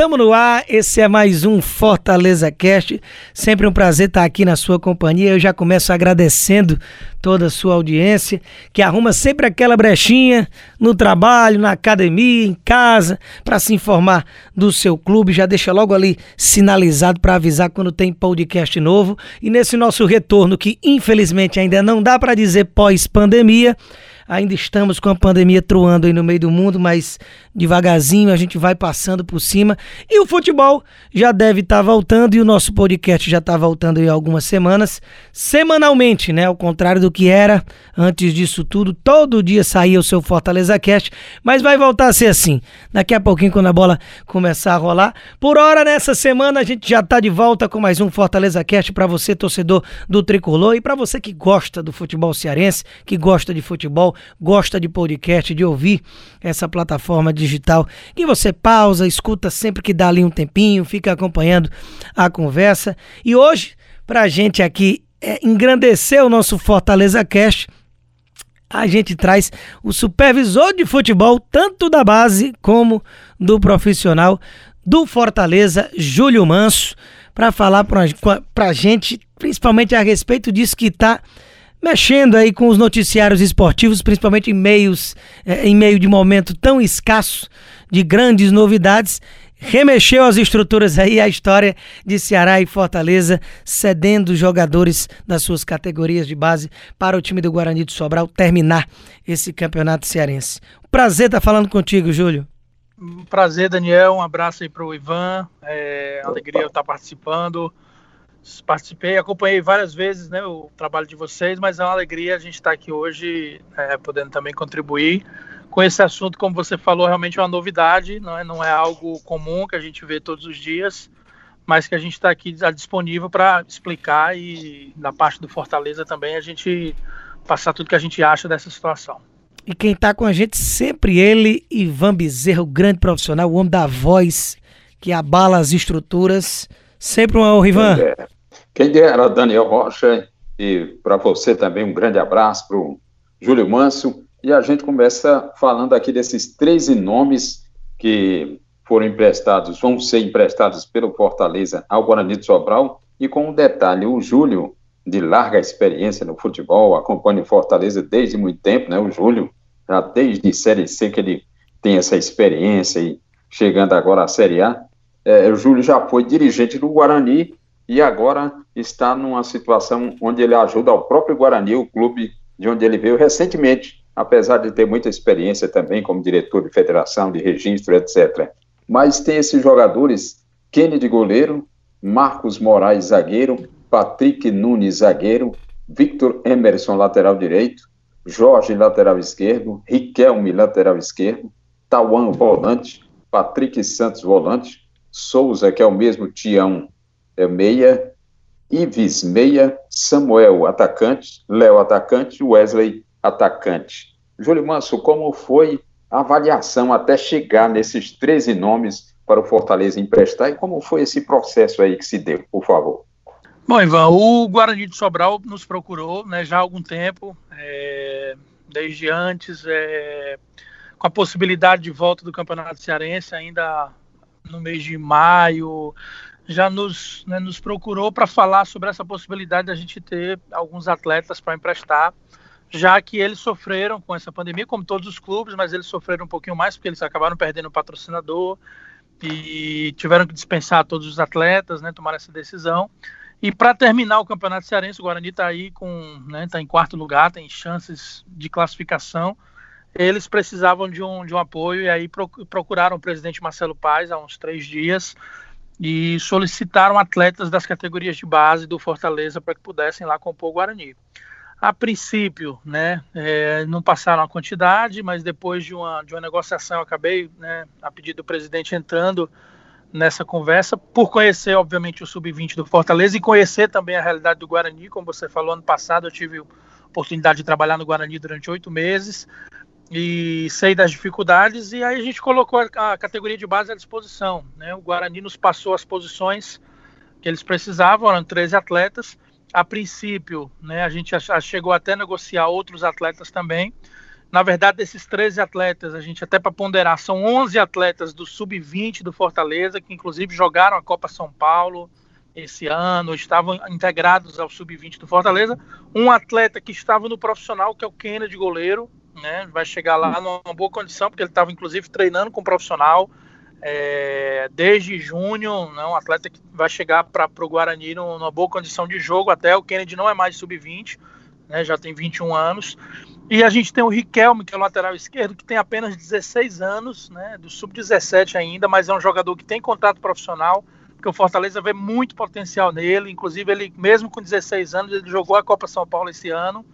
Estamos no ar, esse é mais um Fortaleza Cast. Sempre um prazer estar aqui na sua companhia. Eu já começo agradecendo toda a sua audiência, que arruma sempre aquela brechinha no trabalho, na academia, em casa, para se informar do seu clube. Já deixa logo ali sinalizado para avisar quando tem podcast novo. E nesse nosso retorno, que infelizmente ainda não dá para dizer pós-pandemia, Ainda estamos com a pandemia truando aí no meio do mundo, mas devagarzinho a gente vai passando por cima. E o futebol já deve estar tá voltando e o nosso podcast já está voltando em algumas semanas, semanalmente, né? Ao contrário do que era antes disso tudo, todo dia saía o seu Fortaleza Cast, mas vai voltar a ser assim. Daqui a pouquinho, quando a bola começar a rolar. Por hora, nessa semana, a gente já está de volta com mais um Fortaleza Cast para você, torcedor do Tricolor, e para você que gosta do futebol cearense, que gosta de futebol gosta de podcast, de ouvir essa plataforma digital, que você pausa, escuta sempre que dá ali um tempinho, fica acompanhando a conversa. E hoje, para a gente aqui é, engrandecer o nosso Fortaleza Cast, a gente traz o supervisor de futebol, tanto da base como do profissional do Fortaleza, Júlio Manso, para falar para a gente, principalmente a respeito disso que está mexendo aí com os noticiários esportivos, principalmente em meios, é, em meio de momento tão escasso de grandes novidades, remexeu as estruturas aí a história de Ceará e Fortaleza cedendo jogadores das suas categorias de base para o time do Guarani de Sobral terminar esse campeonato cearense. Prazer estar falando contigo, Júlio. Prazer, Daniel. Um abraço aí para o Ivan. É, alegria estar participando participei, acompanhei várias vezes né, o trabalho de vocês, mas é uma alegria a gente estar aqui hoje, é, podendo também contribuir com esse assunto, como você falou, realmente é uma novidade, não é, não é algo comum que a gente vê todos os dias, mas que a gente está aqui disponível para explicar e na parte do Fortaleza também a gente passar tudo que a gente acha dessa situação. E quem está com a gente sempre ele, Ivan Bezerra, o grande profissional, o homem da voz que abala as estruturas. Sempre um honra, Ivan. É. Quem dera, Daniel Rocha, e para você também um grande abraço para o Júlio Manso. E a gente começa falando aqui desses 13 nomes que foram emprestados, vão ser emprestados pelo Fortaleza ao Guarani de Sobral. E com um detalhe, o Júlio, de larga experiência no futebol, acompanha o Fortaleza desde muito tempo, né? O Júlio, já desde Série C que ele tem essa experiência e chegando agora à Série A. É, o Júlio já foi dirigente do Guarani e agora está numa situação onde ele ajuda ao próprio Guarani, o clube de onde ele veio recentemente, apesar de ter muita experiência também como diretor de federação, de registro, etc. Mas tem esses jogadores, Kenny de goleiro, Marcos Moraes zagueiro, Patrick Nunes zagueiro, Victor Emerson lateral direito, Jorge lateral esquerdo, Riquelme lateral esquerdo, Tauan volante, Patrick Santos volante, Souza, que é o mesmo Tião é meia, Ives meia, Samuel atacante, Léo atacante, Wesley atacante. Júlio Manso, como foi a avaliação até chegar nesses 13 nomes para o Fortaleza emprestar e como foi esse processo aí que se deu, por favor? Bom, Ivan, o Guarani de Sobral nos procurou né, já há algum tempo, é, desde antes, é, com a possibilidade de volta do Campeonato Cearense ainda no mês de maio, já nos, né, nos procurou para falar sobre essa possibilidade da gente ter alguns atletas para emprestar, já que eles sofreram com essa pandemia, como todos os clubes, mas eles sofreram um pouquinho mais porque eles acabaram perdendo o patrocinador e tiveram que dispensar todos os atletas, né, tomar essa decisão. E para terminar o Campeonato Cearense, o Guarani está aí com, né, tá em quarto lugar, tem chances de classificação eles precisavam de um, de um apoio e aí procuraram o presidente Marcelo Paes há uns três dias e solicitaram atletas das categorias de base do Fortaleza para que pudessem lá compor o Guarani. A princípio, né, é, não passaram a quantidade, mas depois de uma, de uma negociação, eu acabei, né, a pedido do presidente, entrando nessa conversa, por conhecer, obviamente, o sub-20 do Fortaleza e conhecer também a realidade do Guarani. Como você falou, ano passado eu tive oportunidade de trabalhar no Guarani durante oito meses e sei das dificuldades e aí a gente colocou a, categoria de base à disposição. Né? O Guarani nos passou as posições que eles precisavam, eram 13 atletas. A princípio, né, a gente chegou até a negociar outros atletas também. Na verdade, desses 13 atletas, a gente até para ponderar, são 11 atletas do sub-20 do Fortaleza, que inclusive jogaram a Copa São Paulo esse ano, estavam integrados ao sub-20 do Fortaleza. Um atleta que estava no profissional, que é o Kennedy goleiro, né? Vai chegar lá numa boa condição, porque ele estava inclusive treinando com o profissional é, desde junho, né? um atleta que vai chegar para o Guarani numa boa condição de jogo. Até o Kennedy não é mais sub-20, né? já tem 21 anos. E a gente tem o Riquelme, que é o lateral esquerdo, que tem apenas 16 anos, né, do sub-17 ainda, mas é um jogador que tem contrato profissional, porque o Fortaleza vê muito potencial nele. Inclusive, ele, mesmo com 16 anos, ele jogou a Copa São Paulo esse ano.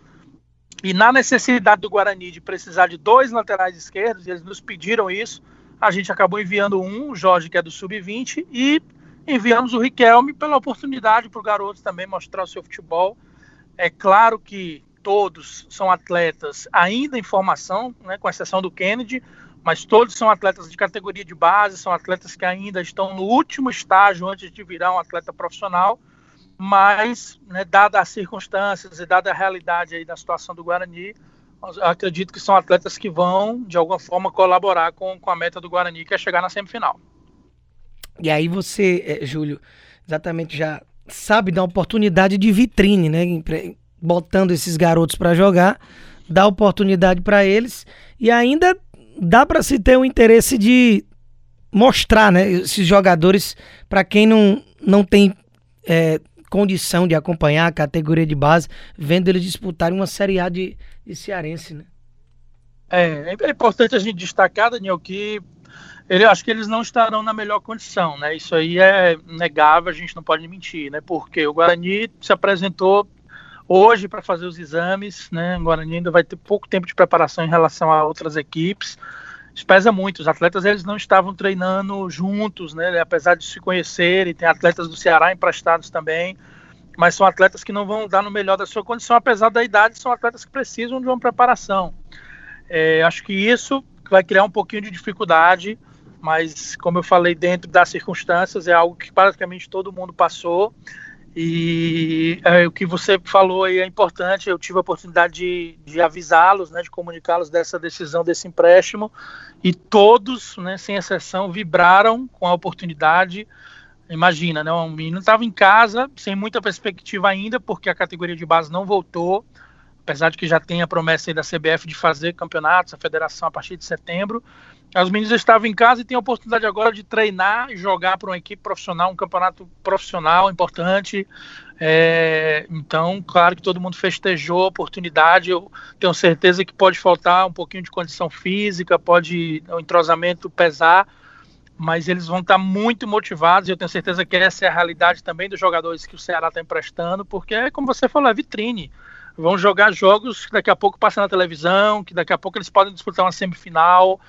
E na necessidade do Guarani de precisar de dois laterais esquerdos, eles nos pediram isso, a gente acabou enviando um, o Jorge, que é do sub-20, e enviamos o Riquelme pela oportunidade para o garoto também mostrar o seu futebol. É claro que todos são atletas ainda em formação, né, com exceção do Kennedy, mas todos são atletas de categoria de base, são atletas que ainda estão no último estágio antes de virar um atleta profissional, mas, né, dadas as circunstâncias e dada a realidade aí da situação do Guarani, acredito que são atletas que vão, de alguma forma, colaborar com, com a meta do Guarani, que é chegar na semifinal. E aí você, é, Júlio, exatamente já sabe da oportunidade de vitrine, né? botando esses garotos para jogar, dá oportunidade para eles e ainda dá para se ter o interesse de mostrar, né, esses jogadores para quem não, não tem é, condição de acompanhar a categoria de base, vendo eles disputarem uma Série A de, de cearense, né? É, é importante a gente destacar, Daniel, que ele, acho que eles não estarão na melhor condição, né? Isso aí é negável, a gente não pode mentir, né? Porque o Guarani se apresentou hoje para fazer os exames, né? O Guarani ainda vai ter pouco tempo de preparação em relação a outras equipes. Pesa muito. Os atletas eles não estavam treinando juntos, né? Apesar de se conhecerem, tem atletas do Ceará emprestados também, mas são atletas que não vão dar no melhor da sua condição, apesar da idade, são atletas que precisam de uma preparação. É, acho que isso vai criar um pouquinho de dificuldade, mas como eu falei, dentro das circunstâncias, é algo que praticamente todo mundo passou. E é, o que você falou aí é importante. Eu tive a oportunidade de, de avisá-los, né, de comunicá-los dessa decisão desse empréstimo, e todos, né, sem exceção, vibraram com a oportunidade. Imagina, né, um menino estava em casa, sem muita perspectiva ainda, porque a categoria de base não voltou, apesar de que já tem a promessa da CBF de fazer campeonatos, a federação a partir de setembro. Os meninos estavam em casa e têm a oportunidade agora de treinar e jogar para uma equipe profissional, um campeonato profissional importante. É, então, claro que todo mundo festejou a oportunidade. Eu tenho certeza que pode faltar um pouquinho de condição física, pode o entrosamento pesar, mas eles vão estar muito motivados. E eu tenho certeza que essa é a realidade também dos jogadores que o Ceará está emprestando, porque, é como você falou, é vitrine vão jogar jogos que daqui a pouco passam na televisão, que daqui a pouco eles podem disputar uma semifinal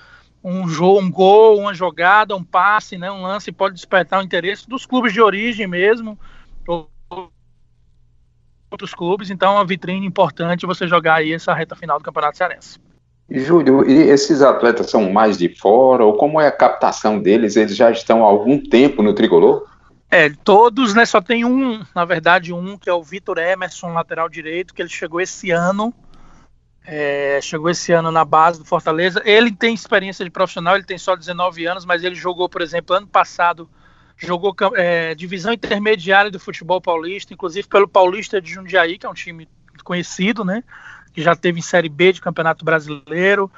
um, jogo, um gol, uma jogada, um passe, né, um lance pode despertar o interesse dos clubes de origem mesmo, ou outros clubes, então é uma vitrine importante você jogar aí essa reta final do Campeonato Cearense. Júlio, e esses atletas são mais de fora, ou como é a captação deles? Eles já estão há algum tempo no Tricolor? É, todos, né, só tem um, na verdade, um, que é o Vitor Emerson, lateral direito, que ele chegou esse ano, é, chegou esse ano na base do Fortaleza. Ele tem experiência de profissional, ele tem só 19 anos, mas ele jogou, por exemplo, ano passado, jogou é, divisão intermediária do futebol paulista, inclusive pelo Paulista de Jundiaí, que é um time conhecido, né? Que já teve em Série B de Campeonato Brasileiro.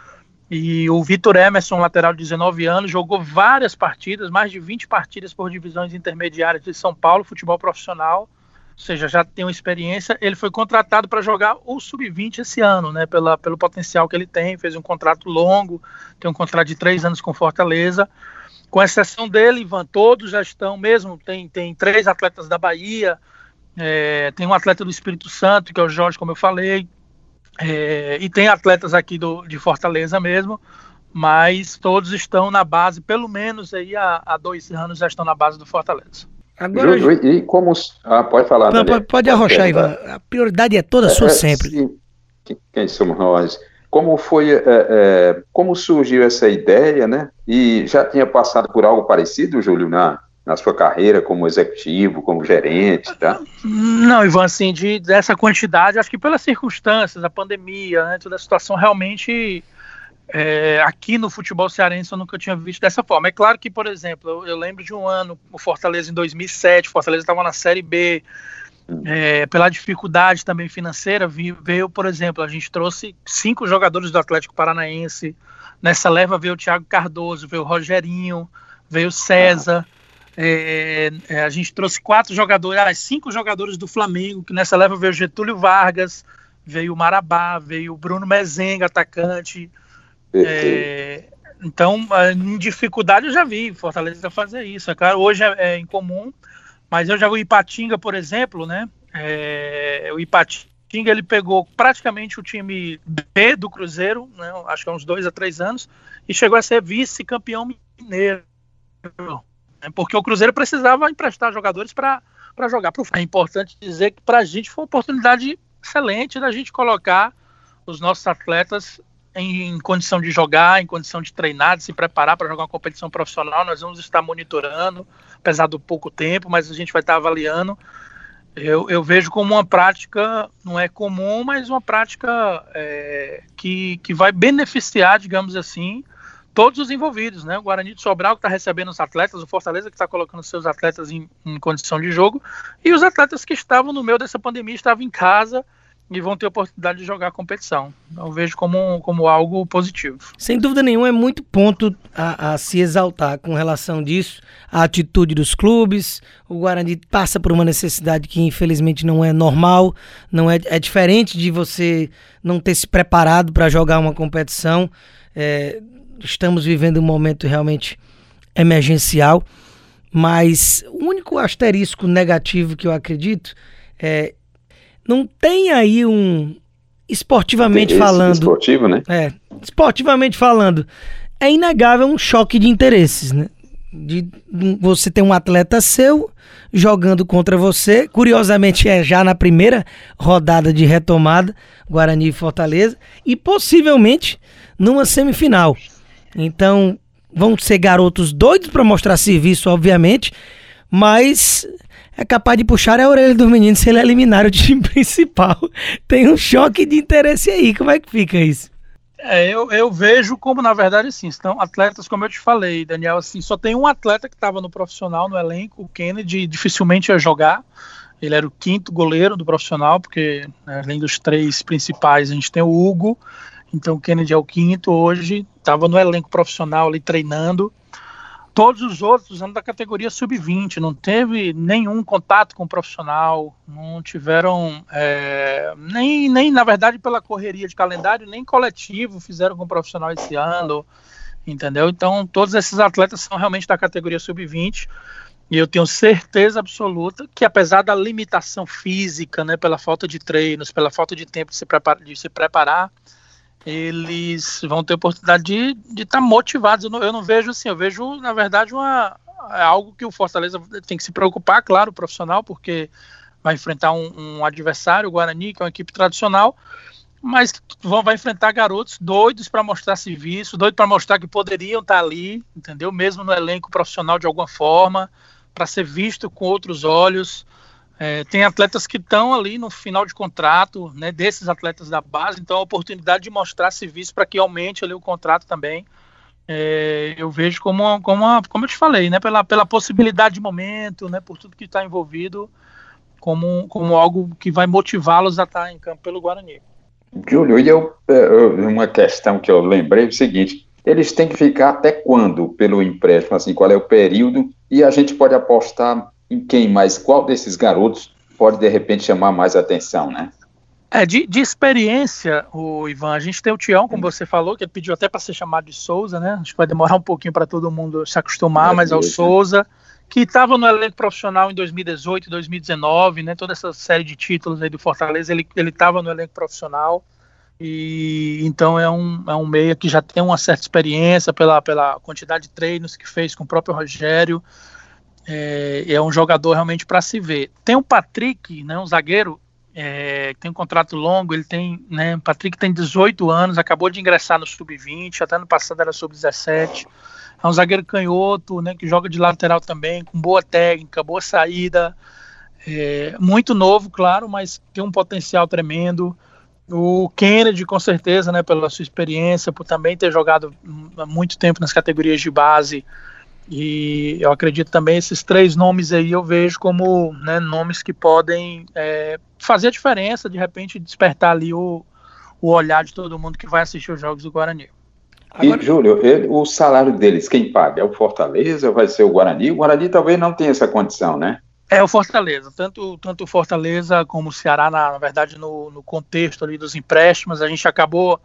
E o Vitor Emerson, lateral de 19 anos, jogou várias partidas, mais de 20 partidas por divisões intermediárias de São Paulo, futebol profissional ou seja, já tem uma experiência. Ele foi contratado para jogar o sub-20 esse ano, né? Pela, pelo potencial que ele tem, fez um contrato longo, tem um contrato de três anos com Fortaleza. Com exceção dele, Ivan, todos já estão mesmo. Tem, tem três atletas da Bahia, é, tem um atleta do Espírito Santo, que é o Jorge, como eu falei, é, e tem atletas aqui do, de Fortaleza mesmo, mas todos estão na base, pelo menos aí há, há dois anos já estão na base do Fortaleza. Agora, e, e como. Ah, pode falar. Não, pode, pode arrochar, Ivan. A prioridade é toda sua é, sempre. Sim. Quem somos nós? Como foi, é, é, como surgiu essa ideia, né? E já tinha passado por algo parecido, Júlio, na, na sua carreira como executivo, como gerente, tá? Não, Ivan, assim, de, dessa quantidade, acho que pelas circunstâncias, a pandemia, né, toda a situação realmente é, aqui no futebol cearense eu nunca tinha visto dessa forma. É claro que, por exemplo, eu, eu lembro de um ano, o Fortaleza em 2007, o Fortaleza estava na Série B, é, pela dificuldade também financeira, veio, por exemplo, a gente trouxe cinco jogadores do Atlético Paranaense, nessa leva veio o Thiago Cardoso, veio o Rogerinho, veio o César, é, é, a gente trouxe quatro jogadores, ah, cinco jogadores do Flamengo, que nessa leva veio o Getúlio Vargas, veio o Marabá, veio o Bruno Mezenga, atacante, é, então, em dificuldade eu já vi Fortaleza fazer isso. É claro, hoje é, é incomum, mas eu já vi o Ipatinga, por exemplo, né? É, o Ipatinga ele pegou praticamente o time B do Cruzeiro, né, acho que há uns dois a três anos, e chegou a ser vice-campeão mineiro. Né, porque o Cruzeiro precisava emprestar jogadores para jogar. É importante dizer que para a gente foi uma oportunidade excelente da gente colocar os nossos atletas em condição de jogar, em condição de treinar, de se preparar para jogar uma competição profissional. Nós vamos estar monitorando, apesar do pouco tempo, mas a gente vai estar avaliando. Eu, eu vejo como uma prática, não é comum, mas uma prática é, que, que vai beneficiar, digamos assim, todos os envolvidos, né? O Guarani de Sobral que está recebendo os atletas, o Fortaleza que está colocando seus atletas em, em condição de jogo, e os atletas que estavam no meio dessa pandemia estavam em casa e vão ter oportunidade de jogar a competição. Eu vejo como, como algo positivo. Sem dúvida nenhuma, é muito ponto a, a, se exaltar com relação disso, a atitude dos clubes. O Guarani passa por uma necessidade que infelizmente não é normal, não é, é diferente de você não ter se preparado para jogar uma competição. É, estamos vivendo um momento realmente emergencial, mas o único asterisco negativo que eu acredito é não tem aí um esportivamente falando. Esportivo, né? É, esportivamente falando, é inegável um choque de interesses, né? De você ter um atleta seu jogando contra você, curiosamente é já na primeira rodada de retomada, Guarani e Fortaleza, e possivelmente numa semifinal. Então, vão ser garotos doidos para mostrar serviço, obviamente, mas é capaz de puxar a orelha do menino se ele eliminar o time principal. Tem um choque de interesse aí. Como é que fica isso? É, eu, eu vejo como, na verdade, assim, estão atletas, como eu te falei, Daniel, assim, só tem um atleta que estava no profissional, no elenco, o Kennedy, dificilmente ia jogar. Ele era o quinto goleiro do profissional, porque né, além dos três principais, a gente tem o Hugo, então o Kennedy é o quinto hoje, estava no elenco profissional ali treinando. Todos os outros andam da categoria sub-20, não teve nenhum contato com o profissional, não tiveram, é, nem, nem na verdade pela correria de calendário, nem coletivo fizeram com o profissional esse ano, entendeu? Então todos esses atletas são realmente da categoria sub-20 e eu tenho certeza absoluta que apesar da limitação física, né, pela falta de treinos, pela falta de tempo de se, de se preparar eles vão ter oportunidade de estar tá motivados. Eu não, eu não, vejo assim, eu vejo, na verdade, uma, é algo que o Fortaleza tem que se preocupar, claro, profissional, porque vai enfrentar um, um adversário, o Guarani, que é uma equipe tradicional, mas vão, vai enfrentar garotos doidos para mostrar serviço, doidos para mostrar que poderiam estar tá ali, entendeu? Mesmo no elenco profissional de alguma forma, para ser visto com outros olhos. É, tem atletas que estão ali no final de contrato, né, desses atletas da base, então a oportunidade de mostrar serviço para que aumente ali o contrato também. É, eu vejo como, como, como eu te falei, né, pela, pela possibilidade de momento, né, por tudo que está envolvido, como, como algo que vai motivá-los a estar em campo pelo Guarani. Júlio, e eu, é, uma questão que eu lembrei é o seguinte: eles têm que ficar até quando pelo empréstimo? Assim, qual é o período? E a gente pode apostar em quem mais, qual desses garotos pode de repente chamar mais atenção, né? É, de, de experiência, o Ivan, a gente tem o Tião, como você falou, que ele pediu até para ser chamado de Souza, né? Acho que vai demorar um pouquinho para todo mundo se acostumar, é mas é o Souza, que estava no elenco profissional em 2018 e 2019, né? Toda essa série de títulos aí do Fortaleza, ele estava no elenco profissional. E então é um, é um meia que já tem uma certa experiência pela, pela quantidade de treinos que fez com o próprio Rogério é, é um jogador realmente para se ver. Tem o Patrick, né, um zagueiro, é, tem um contrato longo, ele tem, né, o Patrick tem 18 anos, acabou de ingressar no sub-20, até no passado era sub-17. É um zagueiro canhoto, né, que joga de lateral também, com boa técnica, boa saída. É, muito novo, claro, mas tem um potencial tremendo. O Kennedy, com certeza, né, pela sua experiência, por também ter jogado há muito tempo nas categorias de base, e eu acredito também esses três nomes aí eu vejo como né, nomes que podem é, fazer a diferença, de repente despertar ali o, o olhar de todo mundo que vai assistir os jogos do Guarani. Agora... E, Júlio, ele, o salário deles, quem paga? É o Fortaleza ou vai ser o Guarani? O Guarani talvez não tenha essa condição, né? É o Fortaleza, tanto, tanto o Fortaleza como o Ceará, na, na verdade, no, no contexto ali dos empréstimos, a gente acabou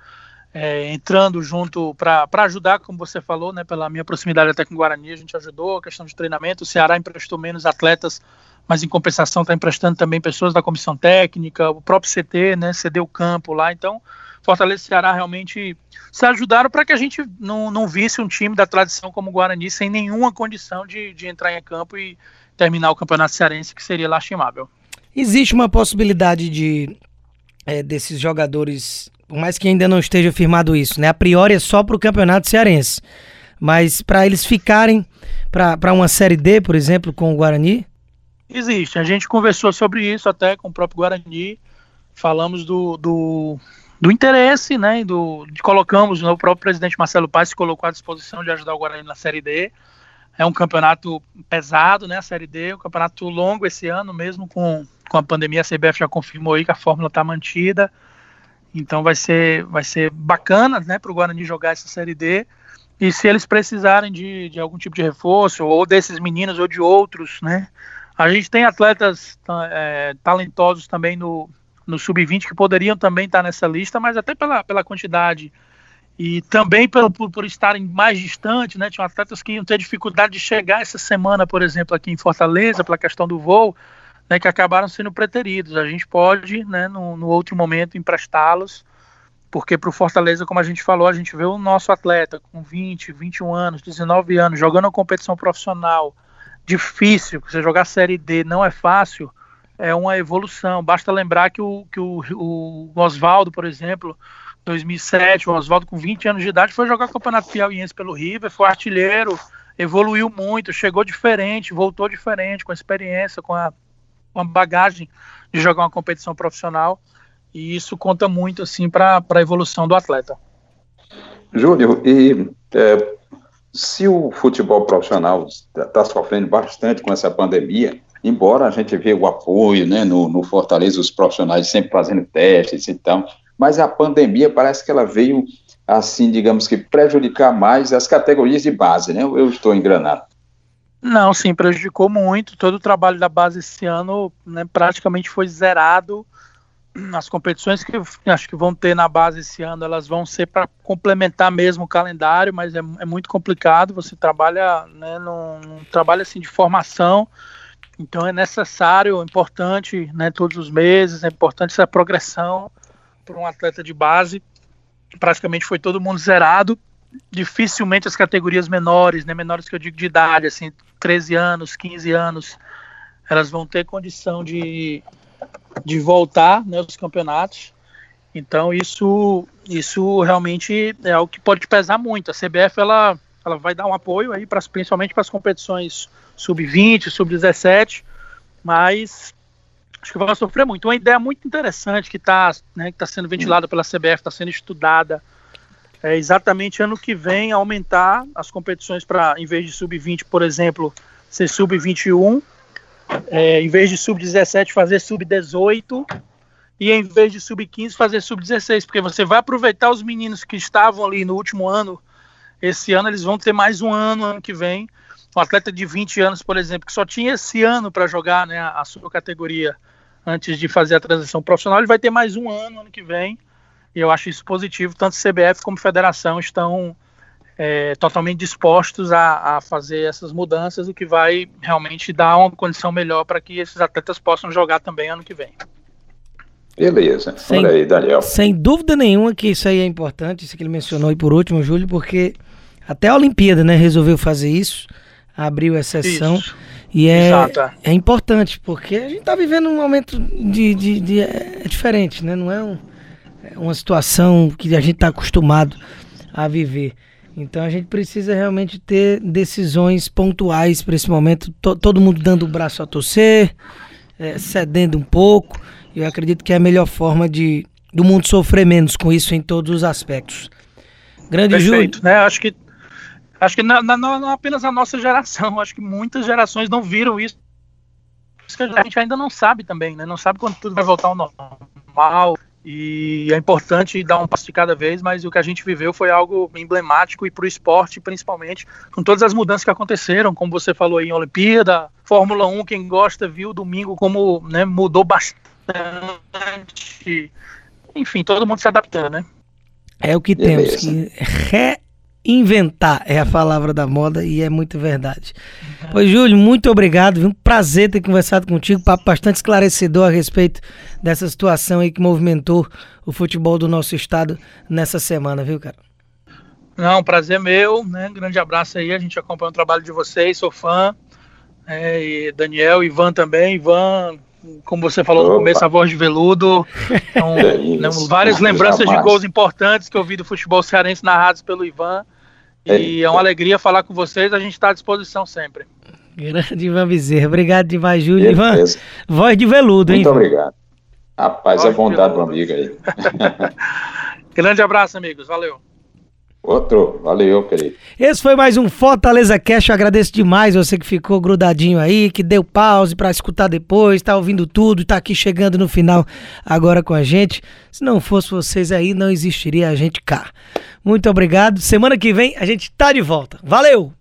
é, entrando junto para ajudar, como você falou, né, pela minha proximidade até com o Guarani, a gente ajudou a questão de treinamento. O Ceará emprestou menos atletas, mas em compensação está emprestando também pessoas da comissão técnica, o próprio CT, né, cedeu o campo lá. Então, Fortaleza e Ceará realmente se ajudaram para que a gente não, não visse um time da tradição como o Guarani sem nenhuma condição de, de entrar em campo e terminar o campeonato cearense, que seria lastimável. Existe uma possibilidade de é, desses jogadores por mais que ainda não esteja firmado isso, né? A priori é só para o campeonato cearense. Mas para eles ficarem para uma Série D, por exemplo, com o Guarani? Existe. A gente conversou sobre isso até com o próprio Guarani. Falamos do, do, do interesse, né? Do, de, colocamos, o próprio presidente Marcelo Paz se colocou à disposição de ajudar o Guarani na Série D. É um campeonato pesado, né? A Série D, um campeonato longo esse ano, mesmo com, com a pandemia. A CBF já confirmou aí que a fórmula está mantida. Então vai ser, vai ser bacana né, para o Guarani jogar essa Série D. E se eles precisarem de, de algum tipo de reforço, ou desses meninos ou de outros, né? A gente tem atletas é, talentosos também no, no Sub-20 que poderiam também estar nessa lista, mas até pela, pela quantidade e também pelo, por, por estarem mais distantes, né? Tinham atletas que iam ter dificuldade de chegar essa semana, por exemplo, aqui em Fortaleza, pela questão do voo né, que acabaram sendo preteridos. A gente pode, né, no, no outro momento, emprestá-los, porque para o Fortaleza, como a gente falou, a gente vê o nosso atleta com 20, 21 anos, 19 anos, jogando uma competição profissional, difícil, você jogar Série D não é fácil, é uma evolução. Basta lembrar que o, que o, o Oswaldo, por exemplo, 2007, o Oswaldo com 20 anos de idade foi jogar Campeonato Piauiense pelo River, foi artilheiro, evoluiu muito, chegou diferente, voltou diferente, com experiência, com a uma bagagem de jogar uma competição profissional e isso conta muito assim para a evolução do atleta. Júlio, e é, se o futebol profissional está tá sofrendo bastante com essa pandemia, embora a gente veja o apoio né, no, no Fortaleza, os profissionais sempre fazendo testes e tal, mas a pandemia parece que ela veio, assim, digamos que prejudicar mais as categorias de base, né? Eu estou engranado. Não, sim, prejudicou muito. Todo o trabalho da base esse ano né, praticamente foi zerado. As competições que acho que vão ter na base esse ano, elas vão ser para complementar mesmo o calendário, mas é, é muito complicado. Você trabalha né, num, num, trabalho assim de formação, então é necessário, é importante, né, todos os meses, é importante essa progressão para um atleta de base. Praticamente foi todo mundo zerado dificilmente as categorias menores, né, menores que eu digo de idade, assim, 13 anos, 15 anos, elas vão ter condição de, de voltar né, aos campeonatos. Então isso, isso realmente é algo que pode pesar muito. A CBF ela, ela vai dar um apoio aí para principalmente para as competições sub-20, sub-17, mas acho que vai sofrer muito. Uma ideia muito interessante que está né, que tá sendo ventilada pela CBF, está sendo estudada é exatamente ano que vem aumentar as competições para, em vez de sub-20, por exemplo, ser sub-21, é, em vez de sub-17, fazer sub-18 e em vez de sub-15, fazer sub-16, porque você vai aproveitar os meninos que estavam ali no último ano, esse ano eles vão ter mais um ano, ano que vem. Um atleta de 20 anos, por exemplo, que só tinha esse ano para jogar né, a sua categoria antes de fazer a transição profissional, ele vai ter mais um ano ano que vem e eu acho isso positivo. Tanto CBF como Federação estão é, totalmente dispostos a, a, fazer essas mudanças, o que vai realmente dar uma condição melhor para que esses atletas possam jogar também ano que vem. Beleza. Sem, Olha aí, Daniel. Sem dúvida nenhuma que isso aí é importante, isso que ele mencionou aí por último, Júlio, porque até a Olimpíada, né, resolveu fazer isso. abriu exceção. Isso. E é, é, é importante, porque a gente está vivendo um momento de, de, de, é, é diferente, né? Não é, um, uma situação que a gente está acostumado a viver. Então a gente precisa realmente ter decisões pontuais para esse momento. Todo mundo dando o braço a torcer, é, cedendo um pouco. Eu acredito que é a melhor forma de do mundo sofrer menos com isso em todos os aspectos. Grande Perfeito, Júlio. né? Acho que Acho que não, não, não apenas a nossa geração, acho que muitas gerações não viram isso. Isso que a gente ainda não sabe também, né? Não sabe quando tudo vai voltar ao normal. E é importante dar um passo de cada vez, mas o que a gente viveu foi algo emblemático e para o esporte, principalmente, com todas as mudanças que aconteceram, como você falou aí em Olimpíada, Fórmula 1, quem gosta viu domingo como né, mudou bastante. Enfim, todo mundo se adaptando, né? É o que Beleza. temos que re Inventar é a palavra da moda e é muito verdade. Uhum. Pois, Júlio, muito obrigado. Um prazer ter conversado contigo. Papo bastante esclarecedor a respeito dessa situação aí que movimentou o futebol do nosso estado nessa semana, viu, cara? Não, prazer meu, né? Grande abraço aí. A gente acompanha o trabalho de vocês, sou fã. É, e Daniel, Ivan também. Ivan, como você falou Opa. no começo, a voz de veludo. Então, é né, várias lembranças de gols importantes que eu vi do futebol cearense narrados pelo Ivan. E é uma alegria falar com vocês, a gente está à disposição sempre. Grande Ivan Bezerra. Obrigado demais, Júlio. Ivan, voz de veludo, hein? Muito obrigado. Rapaz, voz é bondade do amigo aí. Grande abraço, amigos. Valeu. Outro, valeu, querido. Esse foi mais um Fortaleza Cash. Eu agradeço demais você que ficou grudadinho aí, que deu pause para escutar depois, tá ouvindo tudo, tá aqui chegando no final agora com a gente. Se não fosse vocês aí, não existiria a gente cá. Muito obrigado. Semana que vem a gente tá de volta. Valeu!